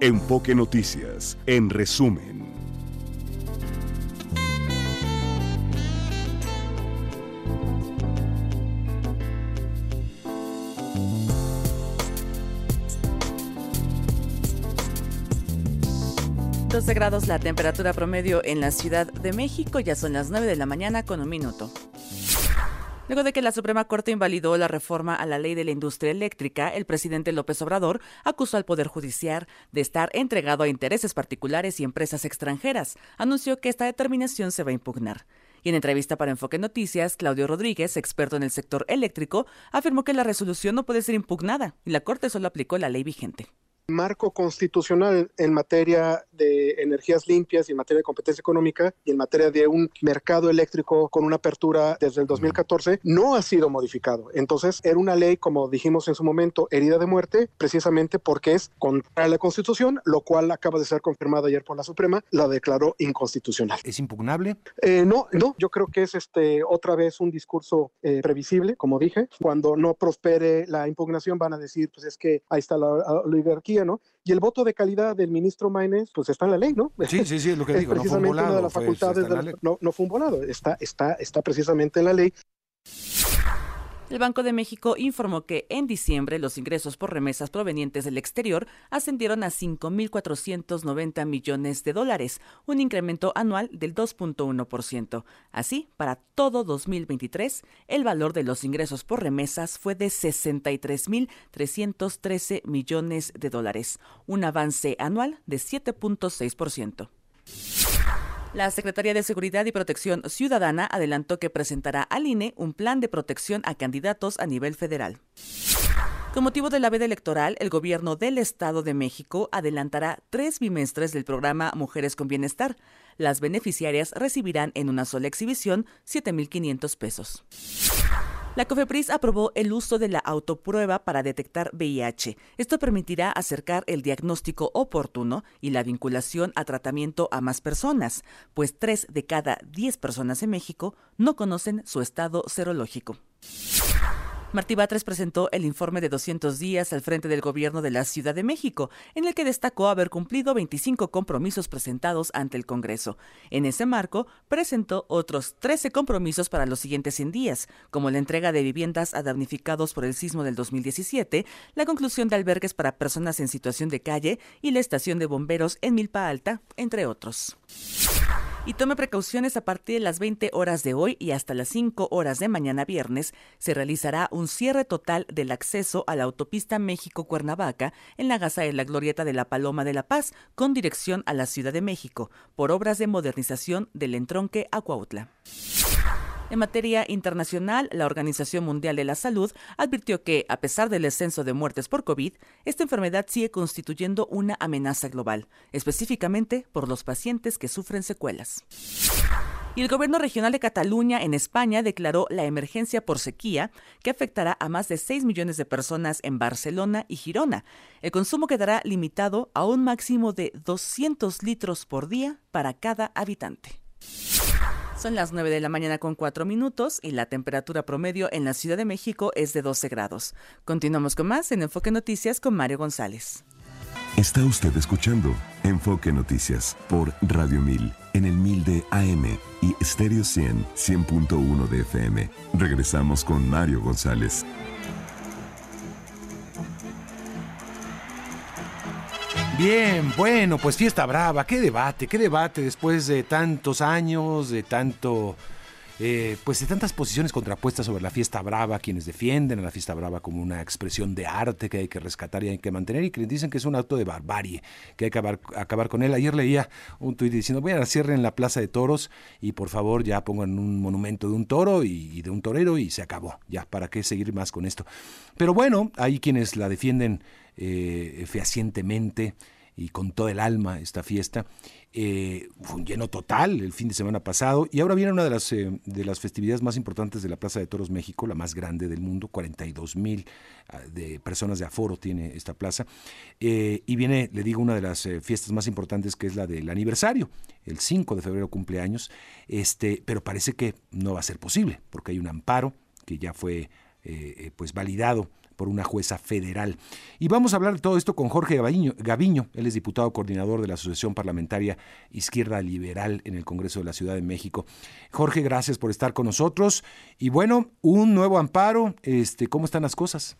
Enfoque Noticias, en resumen. grados la temperatura promedio en la Ciudad de México, ya son las 9 de la mañana con un minuto. Luego de que la Suprema Corte invalidó la reforma a la ley de la industria eléctrica, el presidente López Obrador acusó al Poder Judicial de estar entregado a intereses particulares y empresas extranjeras. Anunció que esta determinación se va a impugnar. Y en entrevista para Enfoque Noticias, Claudio Rodríguez, experto en el sector eléctrico, afirmó que la resolución no puede ser impugnada y la Corte solo aplicó la ley vigente marco constitucional en materia de energías limpias y en materia de competencia económica y en materia de un mercado eléctrico con una apertura desde el 2014 no ha sido modificado. Entonces, era una ley, como dijimos en su momento, herida de muerte, precisamente porque es contra la Constitución, lo cual acaba de ser confirmado ayer por la Suprema, la declaró inconstitucional. ¿Es impugnable? Eh, no, no, yo creo que es este otra vez un discurso eh, previsible, como dije. Cuando no prospere la impugnación van a decir, pues es que ahí está la oligarquía y el voto de calidad del ministro Maínez, pues está en la ley, ¿no? Sí, sí, sí, es lo que digo. Precisamente no fue una de las facultades, no, no, fue un volado, está, está, está precisamente en la ley. El Banco de México informó que en diciembre los ingresos por remesas provenientes del exterior ascendieron a 5.490 millones de dólares, un incremento anual del 2.1%. Así, para todo 2023, el valor de los ingresos por remesas fue de 63.313 millones de dólares, un avance anual de 7.6%. La Secretaría de Seguridad y Protección Ciudadana adelantó que presentará al INE un plan de protección a candidatos a nivel federal. Con motivo de la veda electoral, el gobierno del Estado de México adelantará tres bimestres del programa Mujeres con Bienestar. Las beneficiarias recibirán en una sola exhibición 7.500 pesos. La COFEPRIS aprobó el uso de la autoprueba para detectar VIH. Esto permitirá acercar el diagnóstico oportuno y la vinculación a tratamiento a más personas, pues tres de cada diez personas en México no conocen su estado serológico. Martí Batres presentó el informe de 200 días al frente del gobierno de la Ciudad de México, en el que destacó haber cumplido 25 compromisos presentados ante el Congreso. En ese marco, presentó otros 13 compromisos para los siguientes 100 días, como la entrega de viviendas a damnificados por el sismo del 2017, la conclusión de albergues para personas en situación de calle y la estación de bomberos en Milpa Alta, entre otros y tome precauciones a partir de las 20 horas de hoy y hasta las 5 horas de mañana viernes se realizará un cierre total del acceso a la autopista México-Cuernavaca en la Gaza de la Glorieta de la Paloma de la Paz con dirección a la Ciudad de México por obras de modernización del entronque a Cuautla. En materia internacional, la Organización Mundial de la Salud advirtió que, a pesar del descenso de muertes por COVID, esta enfermedad sigue constituyendo una amenaza global, específicamente por los pacientes que sufren secuelas. Y el gobierno regional de Cataluña, en España, declaró la emergencia por sequía que afectará a más de 6 millones de personas en Barcelona y Girona. El consumo quedará limitado a un máximo de 200 litros por día para cada habitante. Son las 9 de la mañana con 4 minutos y la temperatura promedio en la Ciudad de México es de 12 grados. Continuamos con más en Enfoque Noticias con Mario González. Está usted escuchando Enfoque Noticias por Radio 1000 en el 1000 de AM y Stereo 100 100.1 de FM. Regresamos con Mario González. Bien, bueno, pues fiesta brava, qué debate, qué debate después de tantos años, de tanto, eh, pues de tantas posiciones contrapuestas sobre la fiesta brava, quienes defienden a la fiesta brava como una expresión de arte que hay que rescatar y hay que mantener y quienes dicen que es un acto de barbarie, que hay que acabar, con él. Ayer leía un tuit diciendo, voy a cierre en la Plaza de Toros y por favor ya pongan un monumento de un toro y, de un torero y se acabó, ya, ¿para qué seguir más con esto? Pero bueno, hay quienes la defienden eh, fehacientemente y con todo el alma esta fiesta. Eh, fue un lleno total el fin de semana pasado y ahora viene una de las, eh, de las festividades más importantes de la Plaza de Toros México, la más grande del mundo, 42 mil ah, personas de aforo tiene esta plaza. y viene, le digo, una de las fiestas más importantes que es la del aniversario, el 5 de febrero cumpleaños, este, pero parece que no va a ser posible porque hay un amparo que ya fue pues validado por una jueza federal. Y vamos a hablar de todo esto con Jorge Gaviño, Gaviño. Él es diputado coordinador de la Asociación Parlamentaria Izquierda Liberal en el Congreso de la Ciudad de México. Jorge, gracias por estar con nosotros. Y bueno, un nuevo amparo. Este, ¿Cómo están las cosas?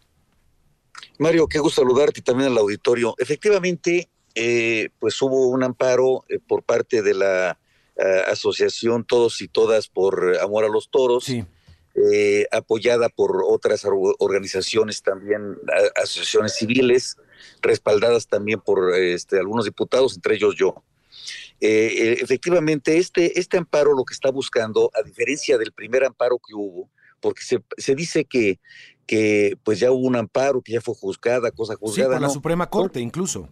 Mario, qué gusto saludarte y también al auditorio. Efectivamente, eh, pues hubo un amparo eh, por parte de la eh, asociación Todos y Todas por Amor a los Toros, apoyada por otras organizaciones también, asociaciones civiles, respaldadas también por este, algunos diputados, entre ellos yo. efectivamente, este, este amparo lo que está buscando, a diferencia del primer amparo que hubo, porque se, se dice que, que pues ya hubo un amparo, que ya fue juzgada, cosa juzgada. Sí, por la Suprema Corte incluso.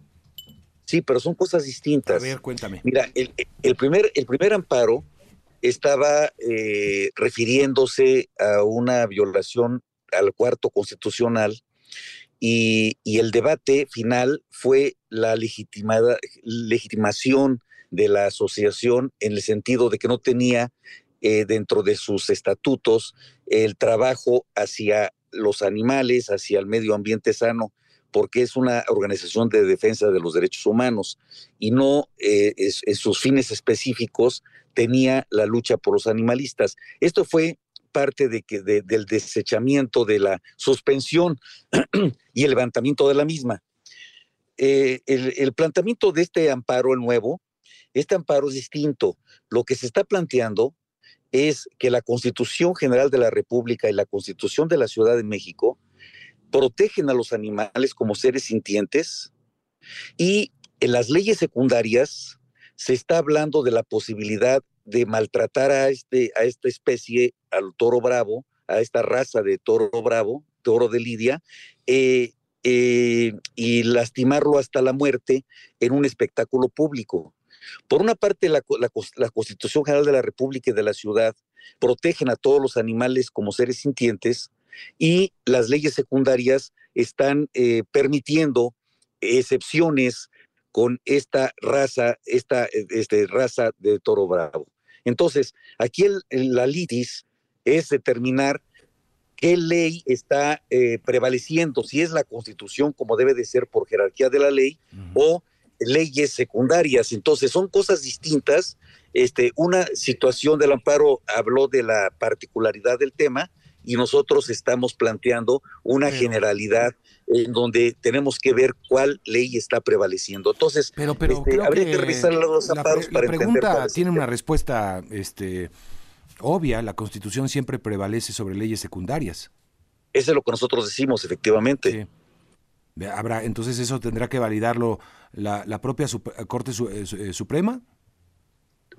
Sí, pero son cosas distintas. A ver, cuéntame. Mira, el, primer, el primer amparo estaba eh, refiriéndose a una violación al cuarto constitucional y, el debate final fue la legitimada, legitimación de la asociación en el sentido de que no tenía eh, dentro de sus estatutos el trabajo hacia los animales, hacia el medio ambiente sano, porque es una organización de defensa de los derechos humanos y no eh, en sus fines específicos tenía la lucha por los animalistas. Esto fue parte del desechamiento de la suspensión y el levantamiento de la misma. Eh, el, planteamiento de este amparo, nuevo, este amparo es distinto. Lo que se está planteando es que la Constitución General de la República y la Constitución de la Ciudad de México protegen a los animales como seres sintientes y en las leyes secundarias se está hablando de la posibilidad de maltratar a, este, a esta especie, al toro bravo, a esta raza de toro bravo, toro de Lidia, eh, eh, y lastimarlo hasta la muerte en un espectáculo público. Por una parte, la, Constitución General de la República y de la ciudad protegen a todos los animales como seres sintientes y las leyes secundarias están eh, permitiendo excepciones con esta raza, esta este, raza de toro bravo. Entonces, aquí la litis es determinar qué ley está eh, prevaleciendo, si es la constitución como debe de ser por jerarquía de la ley o leyes secundarias. Entonces, son cosas distintas. Este, una situación del amparo habló de la particularidad del tema y nosotros estamos planteando una generalidad en donde tenemos que ver cuál ley está prevaleciendo. Entonces, pero, pero este, habría que, revisar los amparos para la pregunta tiene una respuesta este, obvia. La Constitución siempre prevalece sobre leyes secundarias. Eso es lo que nosotros decimos, efectivamente. Habrá, entonces eso tendrá que validarlo la, propia Corte eh, eh, Suprema.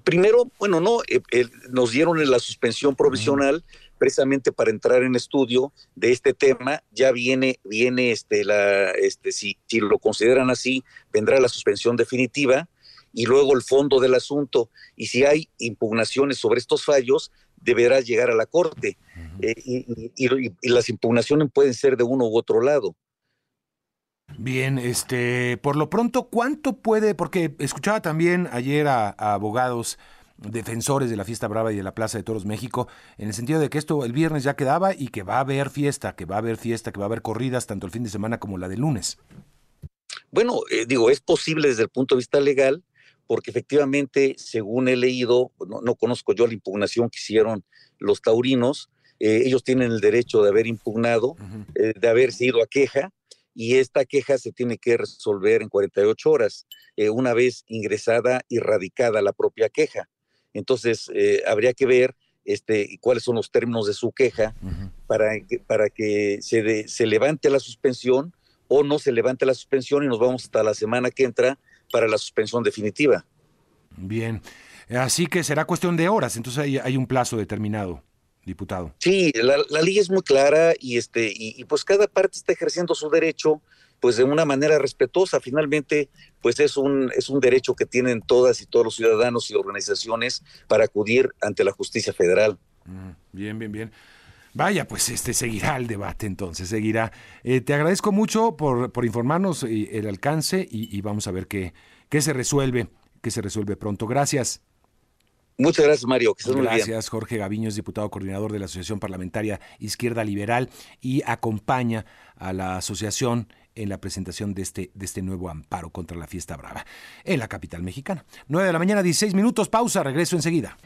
Primero, bueno, no, eh, nos dieron la suspensión provisional precisamente para entrar en estudio de este tema. Ya viene, viene este, la, este, si, si lo consideran así, vendrá la suspensión definitiva y luego el fondo del asunto. Y si hay impugnaciones sobre estos fallos, deberá llegar a la Corte. y, las impugnaciones pueden ser de uno u otro lado. Bien, este, por lo pronto, ¿cuánto puede? Porque escuchaba también ayer a, abogados defensores de la fiesta brava y de la Plaza de Toros México, en el sentido de que esto el viernes ya quedaba y que va a haber fiesta, que va a haber fiesta, que va a haber corridas tanto el fin de semana como la de lunes. Bueno, eh, digo, es posible desde el punto de vista legal, porque efectivamente, según he leído, no, conozco yo la impugnación que hicieron los taurinos, eh, ellos tienen el derecho de haber impugnado, eh, de haber sido a queja, y esta queja se tiene que resolver en 48 horas, una vez ingresada y radicada la propia queja. Entonces, eh, habría que ver este, cuáles son los términos de su queja para, que, para que se, se levante la suspensión o no se levante la suspensión y nos vamos hasta la semana que entra para la suspensión definitiva. Bien, así que será cuestión de horas, entonces hay un plazo determinado diputado. Sí, la, ley es muy clara y este y, pues cada parte está ejerciendo su derecho pues de una manera respetuosa. Finalmente, pues es un es un derecho que tienen todas y todos los ciudadanos y organizaciones para acudir ante la justicia federal. Mm, bien, bien, bien. Vaya, pues este seguirá el debate entonces, seguirá. Eh, te agradezco mucho por, por informarnos eh, el alcance y, y, vamos a ver qué, qué se resuelve, qué se resuelve pronto. Gracias. Muchas gracias, Mario. Que gracias, Jorge Gaviño, es diputado coordinador de la Asociación Parlamentaria Izquierda Liberal y acompaña a la asociación en la presentación de este, de este nuevo amparo contra la fiesta brava en la capital mexicana. 9 de la mañana, 16 minutos, pausa, regreso enseguida.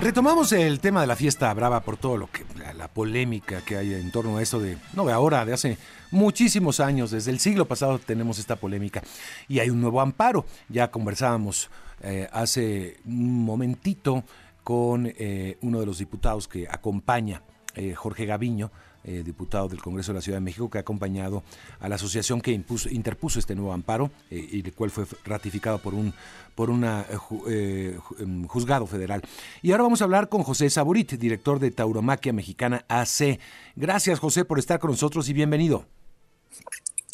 Retomamos el tema de la fiesta brava por todo lo que la, polémica que hay en torno a eso de no de ahora, de hace muchísimos años, desde el siglo pasado tenemos esta polémica y hay un nuevo amparo. Ya conversábamos eh, hace un momentito con eh, uno de los diputados que acompaña eh, Jorge Gaviño, eh, diputado del Congreso de la Ciudad de México, que ha acompañado a la asociación que interpuso este nuevo amparo y el cual fue ratificado por un por una em, juzgado federal. Y ahora vamos a hablar con José Saborit, director de Tauromaquia Mexicana AC. Gracias, José, por estar con nosotros y bienvenido.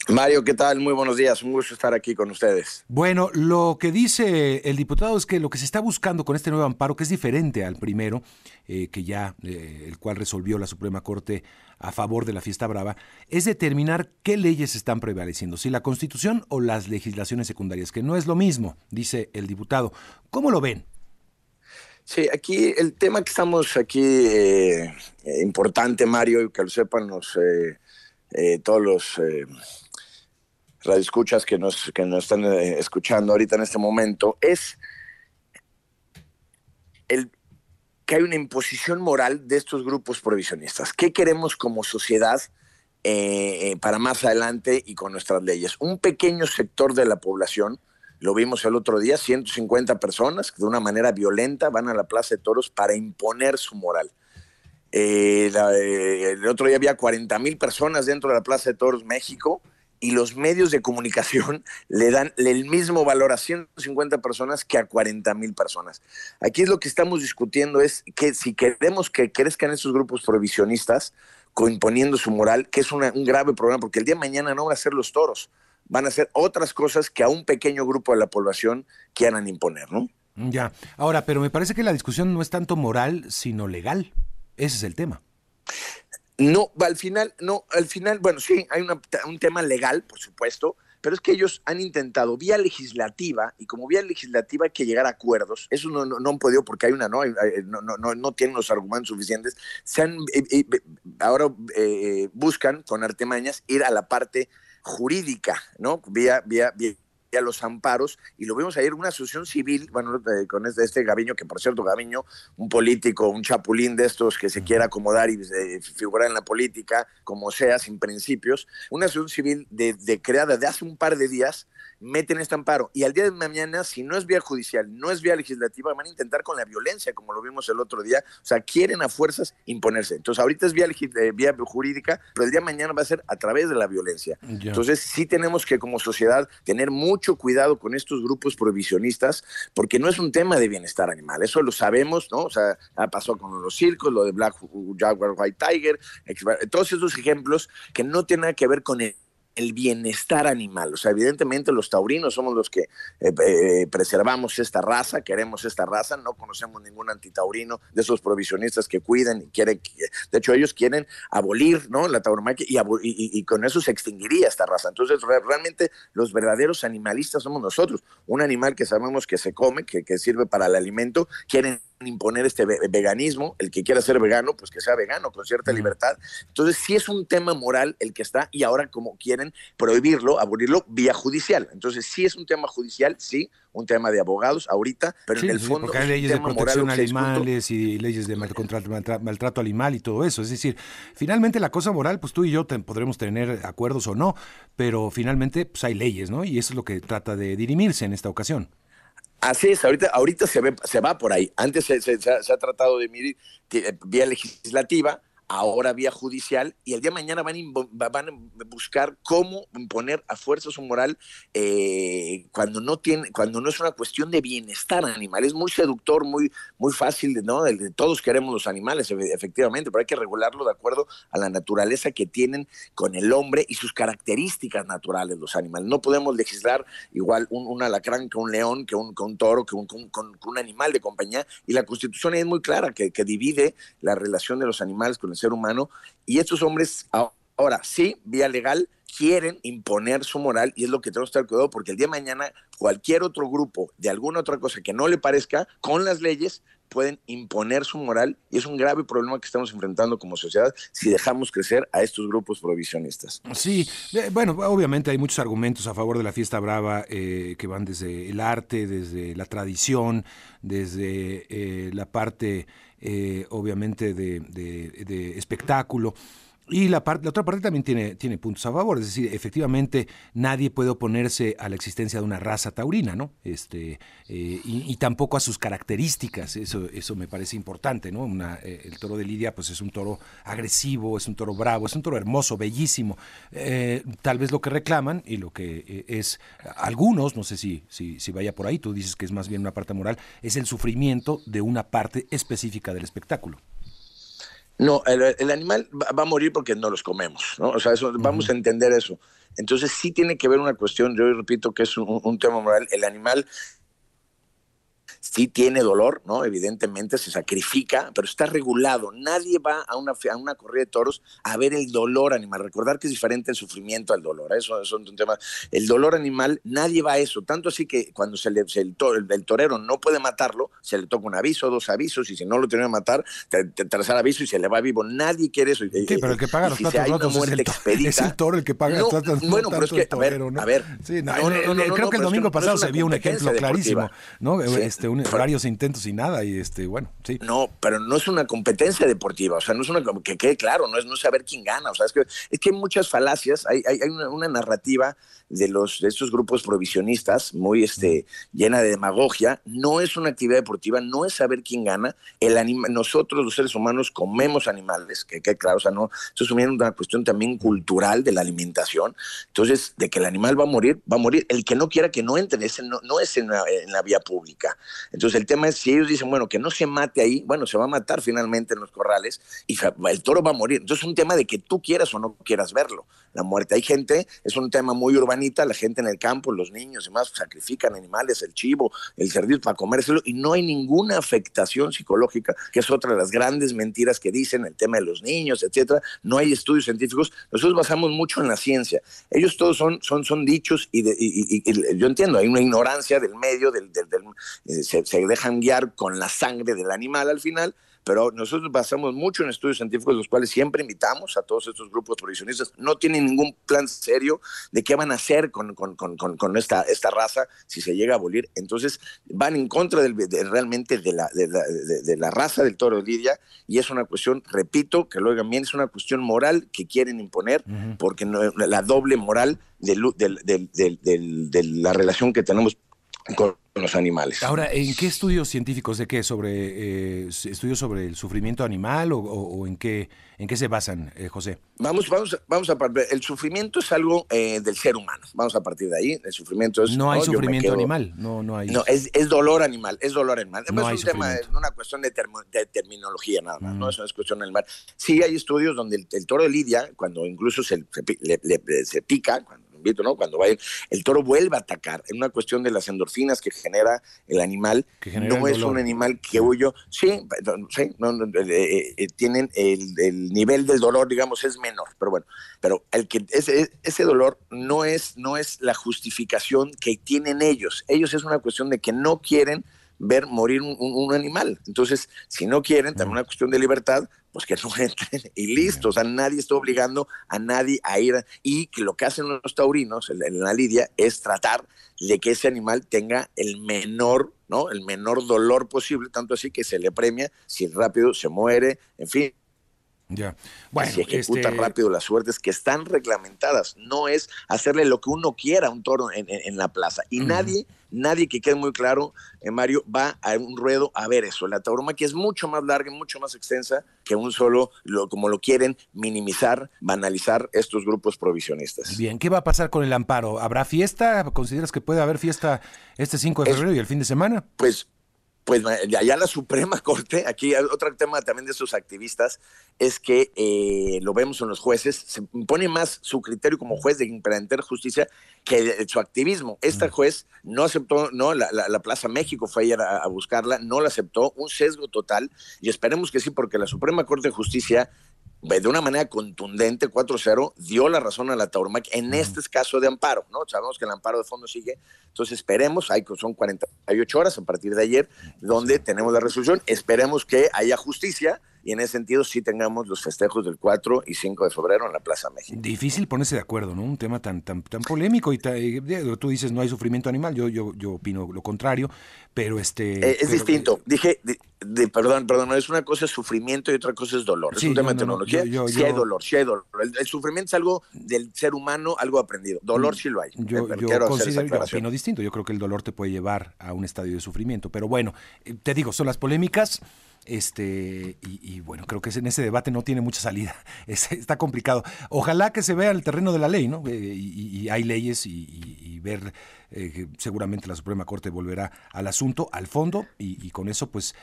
Mario, ¿qué tal? Muy buenos días. Un gusto estar aquí con ustedes. Bueno, lo que dice el diputado es que lo que se está buscando con este nuevo amparo, que es diferente al primero, eh, que ya, eh, el cual resolvió la Suprema Corte a favor de la fiesta brava, es determinar qué leyes están prevaleciendo, si la Constitución o las legislaciones secundarias, que no es lo mismo, dice el diputado. ¿Cómo lo ven? Sí, aquí el tema que estamos aquí, eh, importante, Mario, y que lo sepan los, todos los radioescuchas que nos, que nos están eh, escuchando ahorita en este momento, es el, que hay una imposición moral de estos grupos provisionistas. ¿Qué queremos como sociedad eh, eh, para más adelante y con nuestras leyes? Un pequeño sector de la población, lo vimos el otro día, 150 personas que de una manera violenta van a la Plaza de Toros para imponer su moral. el otro día había 40 mil personas dentro de la Plaza de Toros México y los medios de comunicación le dan el mismo valor a 150 personas que a 40 mil personas. Aquí es lo que estamos discutiendo, es que si queremos que crezcan esos grupos provisionistas, imponiendo su moral, que es un grave problema, porque el día de mañana no van a ser los toros, van a ser otras cosas que a un pequeño grupo de la población quieran imponer, ¿no? Ya, ahora, pero me parece que la discusión no es tanto moral, sino legal. Ese es el tema. No, al final, no, al final, bueno, sí, hay un tema legal, por supuesto, pero es que ellos han intentado vía legislativa, y como vía legislativa hay que llegar a acuerdos, eso no, no, han podido porque hay una, no, no, no, no tienen los argumentos suficientes, se han, eh, eh, ahora eh, buscan con artemañas ir a la parte jurídica, ¿no? Vía, vía, vía a los amparos, y lo vimos ayer, una asociación civil, bueno, con este, este Gaviño, que por cierto, Gaviño, un político, un chapulín de estos que se quiera acomodar y figurar en la política, como sea, sin principios, una asociación civil de, de creada de hace un par de días, meten este amparo y al día de mañana, si no es vía judicial, no es vía legislativa, van a intentar con la violencia, como lo vimos el otro día, o sea, quieren a fuerzas imponerse. Entonces, ahorita es vía, eh, vía jurídica, pero el día de mañana va a ser a través de la violencia. Entonces, sí tenemos que como sociedad tener mucho cuidado con estos grupos provisionistas, porque no es un tema de bienestar animal, eso lo sabemos, ¿no? O sea, pasó con los circos, lo de Black Jaguar White Tiger, todos esos ejemplos que no tienen nada que ver con el el bienestar animal. O sea, evidentemente los taurinos somos los que eh, eh, preservamos esta raza, queremos esta raza, no conocemos ningún antitaurino de esos provisionistas que cuiden y quieren, de hecho ellos quieren abolir ¿no? la tauromaquia y, y, con eso se extinguiría esta raza. Entonces realmente los verdaderos animalistas somos nosotros. Un animal que sabemos que se come, que, que sirve para el alimento, quieren imponer este veganismo, el que quiera ser vegano, pues que sea vegano, con cierta libertad. Entonces, sí es un tema moral el que está, y ahora como quieren prohibirlo, abolirlo vía judicial. Entonces, sí es un tema judicial, sí, un tema de abogados ahorita, pero en el fondo... Porque hay leyes de protección a animales y leyes de maltrato animal y todo eso. Es decir, finalmente la cosa moral, pues tú y yo podremos tener acuerdos o no, pero finalmente pues hay leyes, ¿no? Y eso es lo que trata de dirimirse en esta ocasión. Así es, ahorita, ahorita se, ve, se va por ahí. Antes se, se, se ha tratado de medir eh, vía legislativa, ahora vía judicial, y el día de mañana van, a buscar cómo imponer a fuerza su moral eh, cuando, no tiene, cuando no es una cuestión de bienestar animal. Es muy seductor, muy, muy fácil, ¿no? todos queremos los animales, efectivamente, pero hay que regularlo de acuerdo a la naturaleza que tienen con el hombre y sus características naturales los animales. No podemos legislar igual un, alacrán que un león, que un, un toro, que un, un, animal de compañía, y la Constitución es muy clara, que, que divide la relación de los animales con el ser humano y estos hombres Ahora, sí, vía legal, quieren imponer su moral y es lo que tenemos que estar cuidado porque el día de mañana cualquier otro grupo de alguna otra cosa que no le parezca con las leyes pueden imponer su moral y es un grave problema que estamos enfrentando como sociedad si dejamos crecer a estos grupos provisionistas. Sí, bueno, obviamente hay muchos argumentos a favor de la fiesta brava eh, que van desde el arte, desde la tradición, desde eh, la parte eh, obviamente de espectáculo. Y la, parte, la otra parte también tiene, tiene puntos a favor, es decir, efectivamente nadie puede oponerse a la existencia de una raza taurina, ¿no? Este, eh, y, tampoco a sus características, eso, eso me parece importante, ¿no? Una, eh, el toro de Lidia pues es un toro agresivo, es un toro bravo, es un toro hermoso, bellísimo. Eh, tal vez lo que reclaman y lo que es algunos, no sé si, si, si vaya por ahí, tú dices que es más bien una parte moral, es el sufrimiento de una parte específica del espectáculo. No, el, animal va, a morir porque no los comemos, ¿no? O sea, eso, vamos a entender eso. Entonces sí tiene que ver una cuestión, yo repito que es un tema moral, el animal sí tiene dolor, ¿no? Evidentemente se sacrifica, pero está regulado. Nadie va a una, a una corrida de toros a ver el dolor animal. Recordar que es diferente el sufrimiento al dolor. ¿eh? Eso, es un tema. El dolor animal, nadie va a eso. Tanto así que cuando se le, el, torero no puede matarlo, se le toca un aviso, dos avisos, y si no lo tiene que matar, tercer aviso y se le va vivo. Nadie quiere eso. Sí, pero el que paga los platos rotos es el, es el, toro el que paga no, Bueno, pero es que, a ver, a ver. creo que el domingo pasado se vio un ejemplo clarísimo, ¿no? Este, varios intentos y nada, y este, bueno, sí. No, pero no es una competencia deportiva, o sea, no es una, que quede claro, no es no saber quién gana, o sea, es que, es que hay muchas falacias, hay, hay, una, narrativa de los de estos grupos provisionistas muy este llena de demagogia no es una actividad deportiva no es saber quién gana el anima, nosotros los seres humanos comemos animales que quede claro o sea no esto es una cuestión también cultural de la alimentación entonces de que el animal va a morir va a morir el que no quiera que no entre ese no, no es en la vía pública entonces el tema es si ellos dicen, bueno, que no se mate ahí, bueno, se va a matar finalmente en los corrales y el toro va a morir. Entonces es un tema de que tú quieras o no quieras verlo. La muerte. Hay gente, es un tema muy la gente en el campo, los niños y más sacrifican animales, el chivo, el cerdito para comérselo y no hay ninguna afectación psicológica, que es otra de las grandes mentiras que dicen, el tema de los niños, etcétera. No hay estudios científicos. Nosotros basamos mucho en la ciencia. Ellos todos son, son, son dichos y, yo entiendo, hay una ignorancia del medio, del, del, eh, se, se dejan guiar con la sangre del animal al final, pero nosotros basamos mucho en estudios científicos, los cuales siempre invitamos a todos estos grupos provisionistas. No tienen ningún plan serio de qué van a hacer con, con, esta, esta raza si se llega a abolir. Entonces van en contra del, realmente de la, de, la, raza del toro de Lidia y es una cuestión, repito, que lo oigan bien, es una cuestión moral que quieren imponer porque la doble moral de la relación que tenemos con los animales. Ahora, ¿en qué estudios científicos de qué? ¿Sobre eh, estudios sobre el sufrimiento animal o, en qué en qué se basan, eh, José? Vamos, vamos, vamos a partir. El sufrimiento es algo eh, del ser humano. Vamos a partir de ahí. El sufrimiento es. No hay sufrimiento animal. No, no hay. No, es, dolor animal. Es dolor animal. No es un tema, es una cuestión de, terminología nada más. No mm. es una cuestión animal. Sí hay estudios donde el, toro de Lidia, cuando incluso se, se pica, cuando ¿no? Cuando va el toro vuelve a atacar. En una cuestión de las endorfinas que genera el animal. no es un animal que huyo. Sí, sí no, eh, eh, tienen el, nivel del dolor, digamos, es menor. Pero bueno, pero el que ese, ese dolor no es, no es la justificación que tienen ellos. Ellos es una cuestión de que no quieren ver morir un, animal. Entonces, si no quieren, también una cuestión de libertad, pues que no entren y listo. O sea, nadie está obligando a nadie a ir. Y que lo que hacen los taurinos en la lidia es tratar de que ese animal tenga el menor, ¿no? El menor dolor posible, tanto así que se le premia si rápido se muere, en fin. Ya. Bueno, si ejecuta este rápido las suertes que están reglamentadas. No es hacerle lo que uno quiera a un toro en, la plaza. Y nadie, nadie que quede muy claro, eh, Mario, va a un ruedo a ver eso. La tauromaquia es mucho más larga y mucho más extensa que un solo, lo, como lo quieren minimizar, banalizar estos grupos provisionistas. Bien, ¿qué va a pasar con el amparo? ¿Habrá fiesta? ¿Consideras que puede haber fiesta este 5 de febrero y el fin de semana? Pues pues ya la Suprema Corte, aquí otro tema también de esos activistas, es que eh, lo vemos en los jueces, se impone más su criterio como juez de implementar justicia que su activismo. Esta juez no aceptó, no, la, Plaza México fue ayer a, a, buscarla, no la aceptó, un sesgo total, y esperemos que sí, porque la Suprema Corte de Justicia de una manera contundente, 4-0, dio la razón a la tauromaquia en este caso de amparo, ¿no? Sabemos que el amparo de fondo sigue, entonces esperemos, hay, son 48 horas a partir de ayer donde tenemos la resolución, esperemos que haya justicia y en ese sentido sí tengamos los festejos del 4 y 5 de febrero en la Plaza México. Difícil ponerse de acuerdo, ¿no? Un tema tan tan tan polémico y tú dices no hay sufrimiento animal, yo yo yo opino lo contrario, pero este eh, es distinto. Dije de, perdón, perdón, es una cosa es sufrimiento y otra cosa es dolor. es un tema de tecnología. sí hay dolor, sí hay dolor. El, sufrimiento es algo del ser humano, algo aprendido. Dolor mm, sí lo hay. Yo, yo considero, yo opino distinto. Yo creo que el dolor te puede llevar a un estadio de sufrimiento, pero bueno, eh, te digo, son las polémicas. Este, y, bueno, creo que en ese debate no tiene mucha salida. está complicado. Ojalá que se vea el terreno de la ley, ¿no? Eh, y, hay leyes y, ver eh, seguramente la Suprema Corte volverá al asunto, al fondo, y, con eso, pues,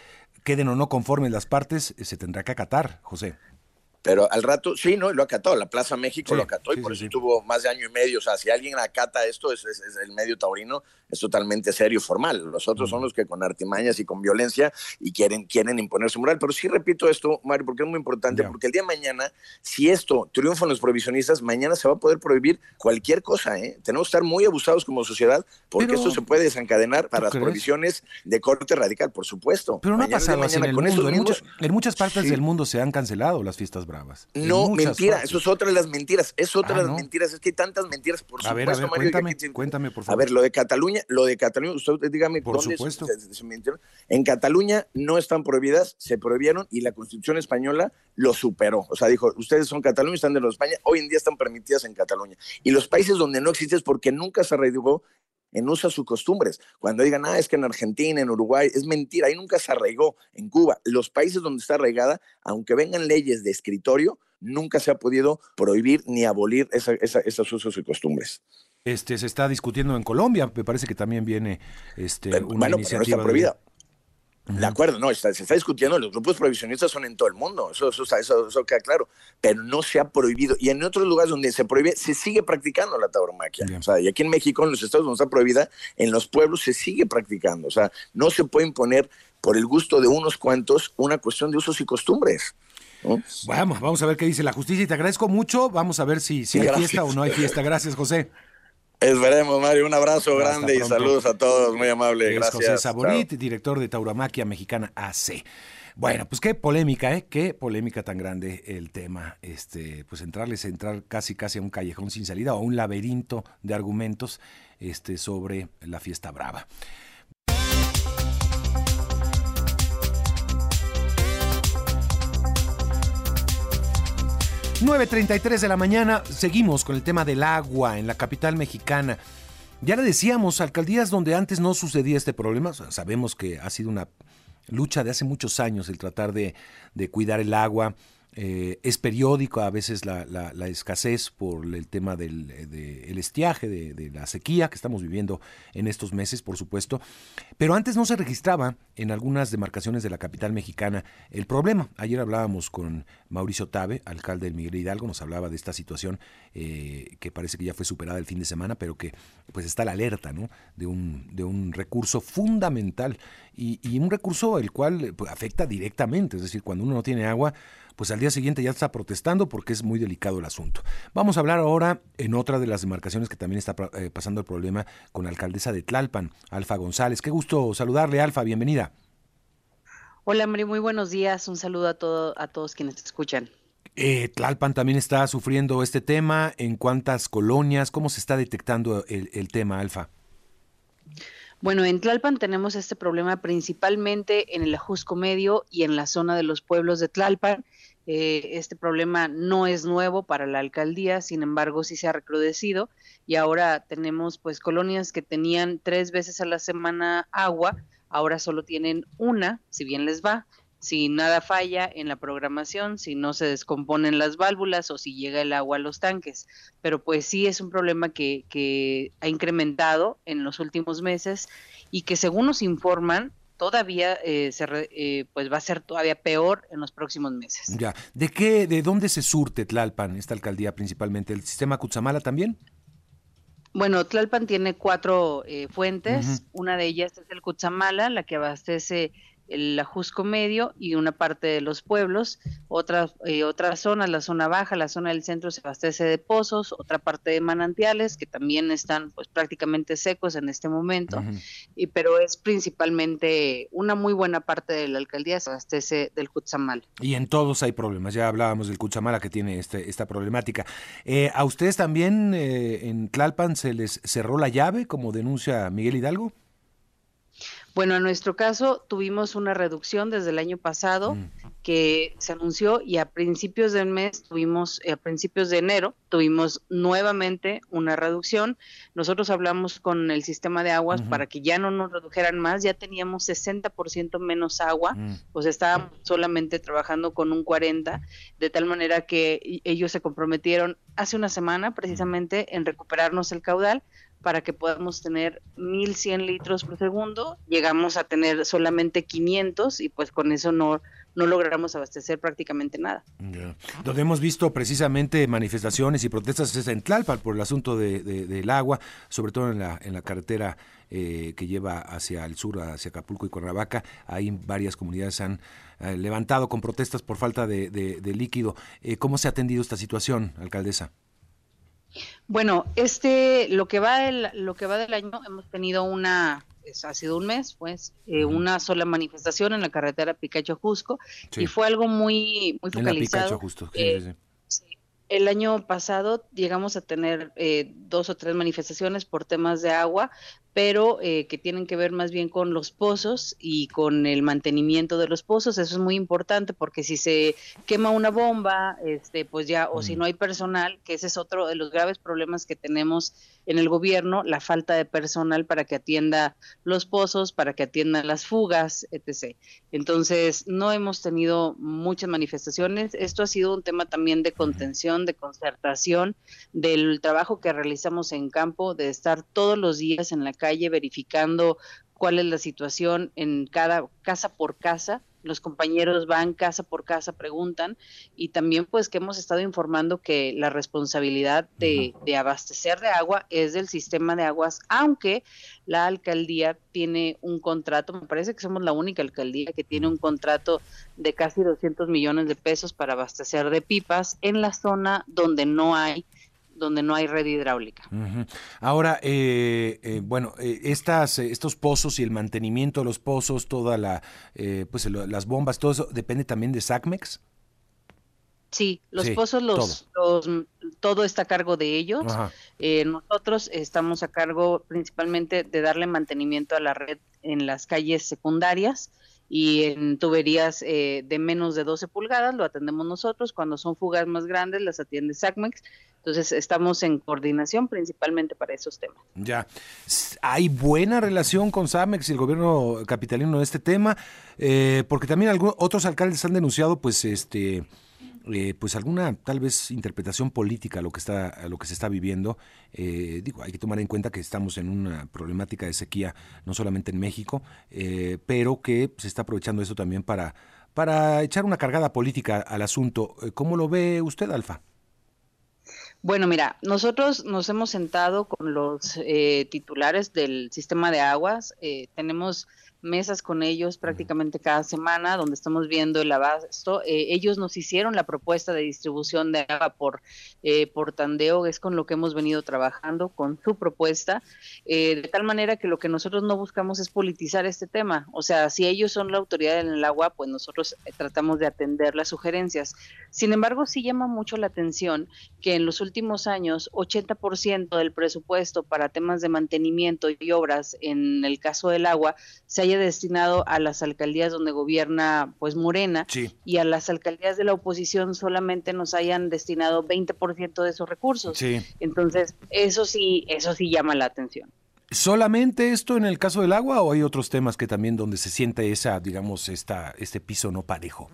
queden o no conformes las partes, se tendrá que acatar, José. Pero al rato, sí, ¿no? Lo acató, la Plaza México lo acató y por eso tuvo más de año y medio. O sea, si alguien acata esto, es, el medio taurino, es totalmente serio y formal. Los otros son los que con artimañas y con violencia y quieren, quieren imponerse moral. Pero sí repito esto, Mario, porque es muy importante, porque el día de mañana, si esto triunfa en los provisionistas, mañana se va a poder prohibir cualquier cosa, ¿eh? Tenemos que estar muy abusados como sociedad, porque esto se puede desencadenar para las provisiones de corte radical, por supuesto. Pero no ha pasado así en el mundo. En, muchas partes del mundo se han cancelado las fiestas no, mentira, eso es otra de las mentiras, es otra de ah, las mentiras, es que hay tantas mentiras, por supuesto, ver, Mario, cuéntame, cuéntame, por favor. A ver, lo de Cataluña, lo de Cataluña, usted dígame por supuesto. En Cataluña no están prohibidas, se prohibieron y la Constitución española lo superó. O sea, dijo, ustedes son Cataluña, están de los España, hoy en día están permitidas en Cataluña. Y los países donde no existe es porque nunca se arraigó en usa sus costumbres. Cuando digan, ah, es que en Argentina, en Uruguay, es mentira, ahí nunca se arraigó. En Cuba, los países donde está arraigada, aunque vengan leyes de escritorio, nunca se ha podido prohibir ni abolir esos usos y costumbres. Este se está discutiendo en Colombia, me parece que también viene este, una bueno, iniciativa. Pero no está prohibida. De acuerdo, no, se está discutiendo, los grupos prohibicionistas son en todo el mundo, eso, eso, eso, queda claro, pero no se ha prohibido. Y en otros lugares donde se prohíbe, se sigue practicando la tauromaquia. O sea, y aquí en México, en los estados donde está prohibida, en los pueblos se sigue practicando. O sea, no se puede imponer por el gusto de unos cuantos una cuestión de usos y costumbres. Vamos, vamos a ver qué dice la justicia y te agradezco mucho. Vamos a ver si, si hay fiesta o no hay fiesta. Gracias, José. Esperemos, Mario. Un abrazo grande y saludos a todos. Muy amable. Gracias. José Saborit, director de Tauramaquia Mexicana AC. Bueno, pues qué polémica, ¿eh? Qué polémica tan grande el tema. Este, pues entrarles, entrar casi casi a un callejón sin salida o a un laberinto de argumentos este, sobre la fiesta brava. 9.33 de la mañana, seguimos con el tema del agua en la capital mexicana. Ya le decíamos, alcaldías donde antes no sucedía este problema, sabemos que ha sido una lucha de hace muchos años el tratar de, de cuidar el agua, eh, es periódico a veces la, escasez por el tema del de, estiaje, de, la sequía que estamos viviendo en estos meses, por supuesto. Pero antes no se registraba en algunas demarcaciones de la capital mexicana el problema. Ayer hablábamos con Mauricio Tabe, alcalde del Miguel Hidalgo, nos hablaba de esta situación eh, que parece que ya fue superada el fin de semana, pero que pues está la alerta ¿no? de, un, de un recurso fundamental y, y un recurso el cual pues, afecta directamente, es decir, cuando uno no tiene agua, pues al día siguiente ya está protestando porque es muy delicado el asunto. Vamos a hablar ahora en otra de las demarcaciones que también está eh, pasando el problema con la alcaldesa de Tlalpan, Alfa González. Qué gusto saludarle, Alfa, bienvenida. Hola, Mari, muy buenos días. Un saludo a, todo, a todos quienes te escuchan. Eh, Tlalpan también está sufriendo este tema. ¿En cuántas colonias? ¿Cómo se está detectando el, el tema, Alfa? Bueno, en Tlalpan tenemos este problema principalmente en el Ajusco Medio y en la zona de los pueblos de Tlalpan. Eh, este problema no es nuevo para la alcaldía, sin embargo sí se ha recrudecido y ahora tenemos pues colonias que tenían tres veces a la semana agua, ahora solo tienen una, si bien les va, si nada falla en la programación, si no se descomponen las válvulas o si llega el agua a los tanques. Pero pues sí es un problema que, que ha incrementado en los últimos meses y que según nos informan, todavía eh, se eh, pues va a ser todavía peor en los próximos meses. Ya, ¿de qué, de dónde se surte Tlalpan, esta alcaldía principalmente? ¿El sistema Cutzamala también? Bueno, Tlalpan tiene cuatro eh, fuentes, una de ellas es el Cutzamala, la que abastece el Ajusco Medio y una parte de los pueblos. Otras, eh, otras zonas, la zona baja, la zona del centro se abastece de pozos, otra parte de manantiales que también están pues prácticamente secos en este momento, y, pero es principalmente una muy buena parte de la alcaldía se abastece del Cuchamal. Y en todos hay problemas, ya hablábamos del Cuchamala que tiene este, esta problemática. Eh, ¿A ustedes también eh, en Tlalpan se les cerró la llave, como denuncia Miguel Hidalgo? Bueno, en nuestro caso tuvimos una reducción desde el año pasado mm. que se anunció y a principios del mes tuvimos, a principios de enero, tuvimos nuevamente una reducción. Nosotros hablamos con el sistema de aguas para que ya no nos redujeran más, ya teníamos 60% menos agua, mm. pues estábamos solamente trabajando con un 40, de tal manera que ellos se comprometieron hace una semana precisamente en recuperarnos el caudal para que podamos tener 1100 litros por segundo. Llegamos a tener solamente 500 y pues con eso no, no logramos abastecer prácticamente nada. Donde hemos visto precisamente manifestaciones y protestas es en Tlalpan por el asunto de, del agua, sobre todo en la, en la carretera eh, que lleva hacia el sur, hacia Acapulco y Cuernavaca. Ahí varias comunidades han eh, levantado con protestas por falta de, de líquido. Eh, ¿Cómo se ha atendido esta situación, alcaldesa? Bueno, este, lo que va del, lo que va del año hemos tenido una, ha sido un mes, pues, eh, una sola manifestación en la carretera Picacho Jusco y fue algo muy, muy focalizado. Justo, eh, el año pasado llegamos a tener eh, dos o tres manifestaciones por temas de agua, pero eh, que tienen que ver más bien con los pozos y con el mantenimiento de los pozos. Eso es muy importante porque si se quema una bomba, este, pues ya, o si mm. no hay personal, que ese es otro de los graves problemas que tenemos en el gobierno, la falta de personal para que atienda los pozos, para que atienda las fugas, etc. Entonces, no hemos tenido muchas manifestaciones. Esto ha sido un tema también de contención, de concertación, del trabajo que realizamos en campo, de estar todos los días en la calle verificando cuál es la situación en cada casa por casa. Los compañeros van casa por casa, preguntan y también pues que hemos estado informando que la responsabilidad de, de abastecer de agua es del sistema de aguas, aunque la alcaldía tiene un contrato, me parece que somos la única alcaldía que tiene un contrato de casi 200 millones de pesos para abastecer de pipas en la zona donde no hay donde no hay red hidráulica. Ahora, eh, eh, bueno, eh, estas, estos pozos y el mantenimiento de los pozos, toda la, pues las bombas, todo eso depende también de SACMEX. Sí, los pozos, los, todo. está a cargo de ellos. nosotros estamos a cargo principalmente de darle mantenimiento a la red en las calles secundarias y en tuberías de menos de 12 pulgadas lo atendemos nosotros. Cuando son fugas más grandes las atiende SACMEX entonces estamos en coordinación principalmente para esos temas. Ya, hay buena relación con SAMEX y el gobierno capitalino en este tema, eh, porque también algunos, otros alcaldes han denunciado, pues, este, eh, pues alguna tal vez interpretación política a lo que está, lo que se está viviendo. Eh, digo, hay que tomar en cuenta que estamos en una problemática de sequía, no solamente en México, pero que se está aprovechando eso también para para echar una cargada política al asunto. ¿Cómo lo ve usted, Alfa? Bueno, mira, nosotros nos hemos sentado con los eh, titulares del sistema de aguas, eh, tenemos mesas con ellos prácticamente cada semana donde estamos viendo el abasto. Eh, ellos nos hicieron la propuesta de distribución de agua por, eh, por tandeo, es con lo que hemos venido trabajando, con su propuesta, eh, de tal manera que lo que nosotros no buscamos es politizar este tema. O sea, si ellos son la autoridad en el agua, pues nosotros tratamos de atender las sugerencias. Sin embargo, sí llama mucho la atención que en los últimos años 80% del presupuesto para temas de mantenimiento y obras en el caso del agua se haya destinado a las alcaldías donde gobierna pues Morena y a las alcaldías de la oposición solamente nos hayan destinado 20% de esos recursos. Entonces, eso sí, eso sí llama la atención. ¿Solamente esto en el caso del agua o hay otros temas que también donde se siente esa, digamos, esta, este piso no parejo?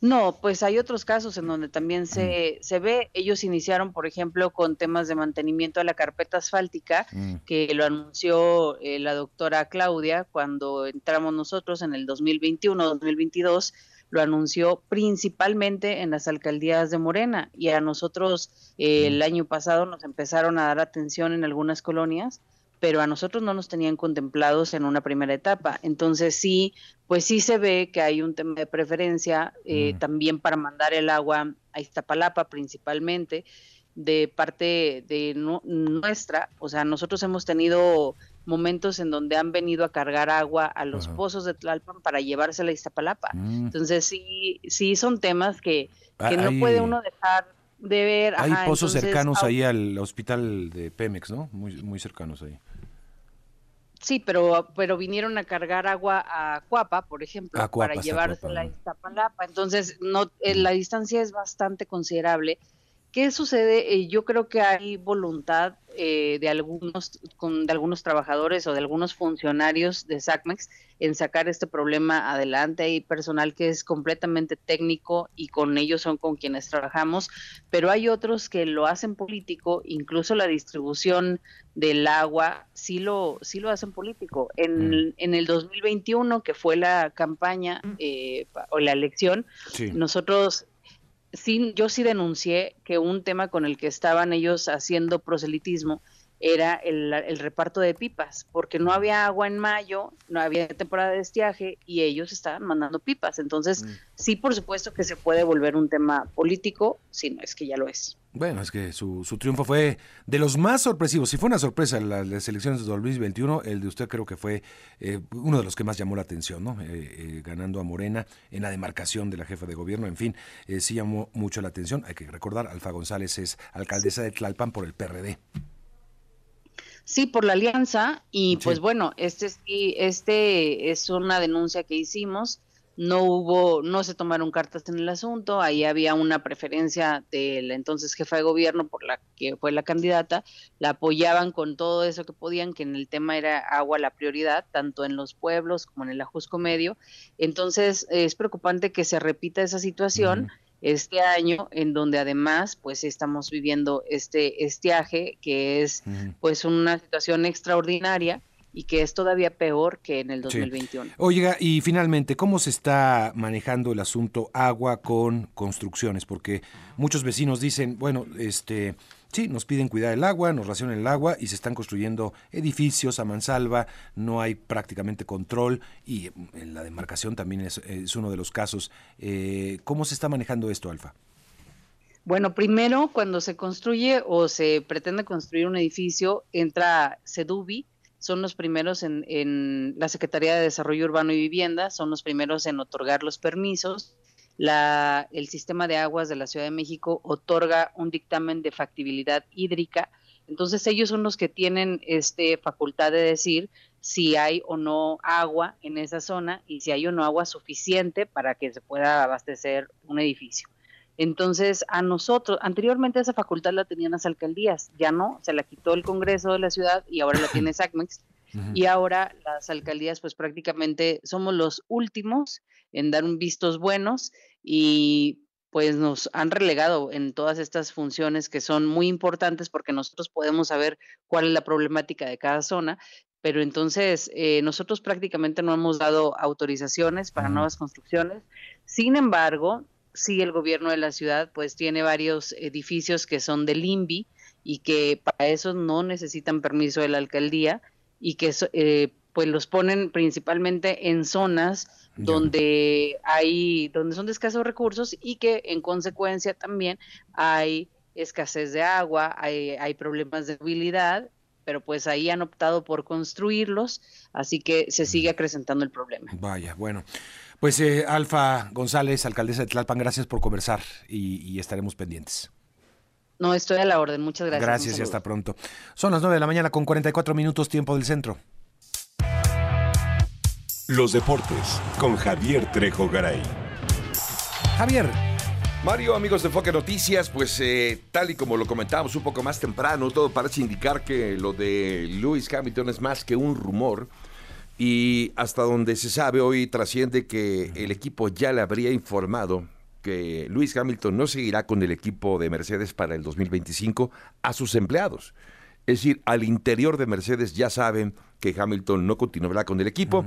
No, pues hay otros casos en donde también se, mm. se ve. Ellos iniciaron, por ejemplo, con temas de mantenimiento a la carpeta asfáltica, mm. que lo anunció eh, la doctora Claudia cuando entramos nosotros en el 2021-2022 lo anunció principalmente en las alcaldías de Morena y a nosotros eh, el mm. año pasado nos empezaron a dar atención en algunas colonias pero a nosotros no nos tenían contemplados en una primera etapa. Entonces sí, pues sí se ve que hay un tema de preferencia eh, mm. también para mandar el agua a Iztapalapa principalmente de parte de nuestra, o sea, nosotros hemos tenido momentos en donde han venido a cargar agua a los pozos de Tlalpan para llevársela a Iztapalapa. Mm. Entonces sí, sí son temas que, que no puede uno dejar de ver. Hay pozos cercanos ahí al hospital de Pemex, ¿no? Muy, muy cercanos ahí. Sí, pero, pero vinieron a cargar agua a Cuapa, por ejemplo, para llevársela a Iztapalapa. Entonces, no, eh, la distancia es bastante considerable ¿Qué sucede? Eh, yo creo que hay voluntad eh, de algunos con, de algunos trabajadores o de algunos funcionarios de SACMEX en sacar este problema adelante. Hay personal que es completamente técnico y con ellos son con quienes trabajamos, pero hay otros que lo hacen político, incluso la distribución del agua sí lo sí lo hacen político. En, mm. en el 2021 que fue la campaña eh, o la elección, nosotros sí, yo sí denuncié que un tema con el que estaban ellos haciendo proselitismo era el, reparto de pipas, porque no había agua en mayo, no había temporada de estiaje y ellos estaban mandando pipas. Entonces, mm. sí, por supuesto que se puede volver un tema político, si no es que ya lo es. Bueno, es que su, triunfo fue de los más sorpresivos. Si fue una sorpresa las, las elecciones de 2021, el de usted creo que fue eh, uno de los que más llamó la atención, ¿no? Eh, eh, ganando a Morena en la demarcación de la jefa de gobierno. En fin, sí llamó mucho la atención. Hay que recordar, Alfa González es alcaldesa de Tlalpan por el PRD. Sí, por la alianza y pues bueno, este sí, este es una denuncia que hicimos. No hubo, no se tomaron cartas en el asunto. Ahí había una preferencia de la entonces jefa de gobierno por la que fue la candidata. La apoyaban con todo eso que podían, que en el tema era agua la prioridad, tanto en los pueblos como en el Ajusco Medio. Entonces es preocupante que se repita esa situación este año, en donde además pues estamos viviendo este estiaje, que es pues una situación extraordinaria y que es todavía peor que en el 2021. Oiga, y finalmente, ¿cómo se está manejando el asunto agua con construcciones? Porque muchos vecinos dicen, bueno, este Sí, nos piden cuidar el agua, nos racionan el agua y se están construyendo edificios a mansalva, no hay prácticamente control y en la demarcación también es, uno de los casos. Eh, ¿Cómo se está manejando esto, Alfa? Bueno, primero, cuando se construye o se pretende construir un edificio, entra CEDUBI, son los primeros en, en la Secretaría de Desarrollo Urbano y Vivienda, son los primeros en otorgar los permisos la, el sistema de aguas de la Ciudad de México otorga un dictamen de factibilidad hídrica. Entonces ellos son los que tienen este facultad de decir si hay o no agua en esa zona y si hay o no agua suficiente para que se pueda abastecer un edificio. Entonces, a nosotros, anteriormente esa facultad la tenían las alcaldías, ya no, se la quitó el Congreso de la ciudad y ahora la tiene SACMEX. Y ahora las alcaldías, pues prácticamente somos los últimos en dar un vistos buenos y pues nos han relegado en todas estas funciones que son muy importantes porque nosotros podemos saber cuál es la problemática de cada zona, pero entonces eh, nosotros prácticamente no hemos dado autorizaciones para nuevas construcciones. Sin embargo, sí el gobierno de la ciudad pues tiene varios edificios que son del INVI y que para eso no necesitan permiso de la alcaldía y que eh, pues los ponen principalmente en zonas donde hay, donde son de escasos recursos y que en consecuencia también hay escasez de agua, hay, hay problemas de movilidad, pero pues ahí han optado por construirlos, así que se sigue acrecentando el problema. Vaya, bueno. Pues eh, Alfa González, alcaldesa de Tlalpan, gracias por conversar y, y estaremos pendientes. No, estoy a la orden. Muchas gracias. Gracias y hasta pronto. Son las 9 de la mañana con 44 minutos tiempo del centro. Los deportes con Javier Trejo Garay. Javier. Mario, amigos de Foque Noticias, pues eh, tal y como lo comentábamos un poco más temprano, todo parece indicar que lo de Lewis Hamilton es más que un rumor. Y hasta donde se sabe hoy trasciende que el equipo ya le habría informado que Lewis Hamilton no seguirá con el equipo de Mercedes para el 2025 a sus empleados. Es decir, al interior de Mercedes ya saben que Hamilton no continuará con el equipo.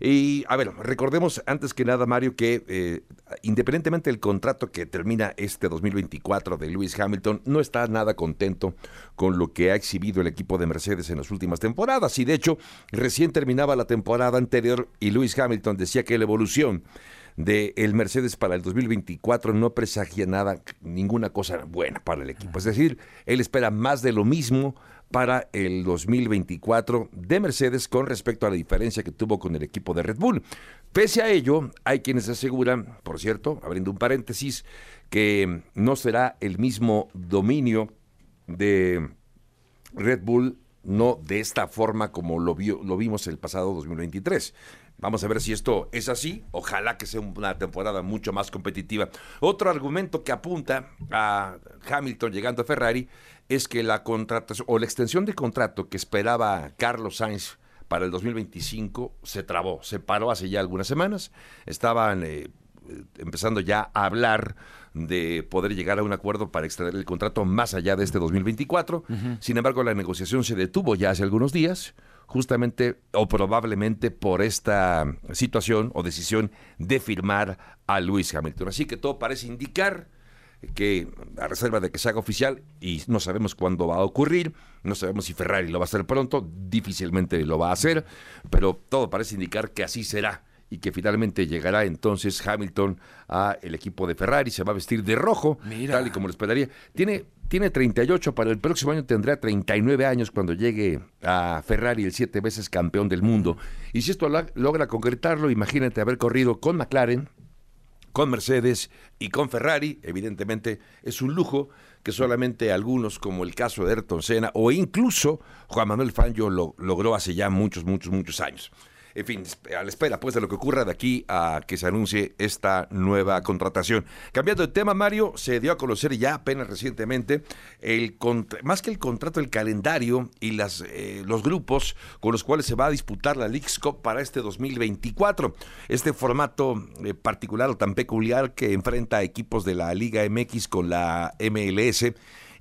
Y a ver, recordemos antes que nada, Mario, que eh, independientemente del contrato que termina este 2024 de Lewis Hamilton, no está nada contento con lo que ha exhibido el equipo de Mercedes en las últimas temporadas. Y de hecho, recién terminaba la temporada anterior y Lewis Hamilton decía que la evolución de el Mercedes para el 2024 no presagia nada, ninguna cosa buena para el equipo. Es decir, él espera más de lo mismo para el 2024 de Mercedes con respecto a la diferencia que tuvo con el equipo de Red Bull. Pese a ello, hay quienes aseguran, por cierto, abriendo un paréntesis, que no será el mismo dominio de Red Bull, no de esta forma como lo, lo vimos el pasado 2023. Vamos a ver si esto es así. Ojalá que sea una temporada mucho más competitiva. Otro argumento que apunta a Hamilton llegando a Ferrari es que la contratación o la extensión de contrato que esperaba Carlos Sainz para el 2025 se trabó, se paró hace ya algunas semanas. Estaban eh, empezando ya a hablar de poder llegar a un acuerdo para extender el contrato más allá de este 2024. Sin embargo, la negociación se detuvo ya hace algunos días justamente o probablemente por esta situación o decisión de firmar a Luis Hamilton. Así que todo parece indicar que a reserva de que se haga oficial y no sabemos cuándo va a ocurrir, no sabemos si Ferrari lo va a hacer pronto, difícilmente lo va a hacer, pero todo parece indicar que así será y que finalmente llegará entonces Hamilton a el equipo de Ferrari, se va a vestir de rojo, tal y como lo esperaría. Tiene tiene 38, para el próximo año tendrá 39 años cuando llegue a Ferrari, el siete veces campeón del mundo. Y si esto logra concretarlo, imagínate haber corrido con McLaren, con Mercedes y con Ferrari, evidentemente es un lujo que solamente algunos, como el caso de Ayrton Senna o incluso Juan Manuel Fangio, lo logró hace ya muchos, muchos, muchos años en fin, a la espera pues de lo que ocurra de aquí a que se anuncie esta nueva contratación. Cambiando de tema, Mario, se dio a conocer ya apenas recientemente el más que el contrato, el calendario y las, eh, los grupos con los cuales se va a disputar la League's Cup para este 2024. Este formato eh, particular o tan peculiar que enfrenta equipos de la Liga MX con la MLS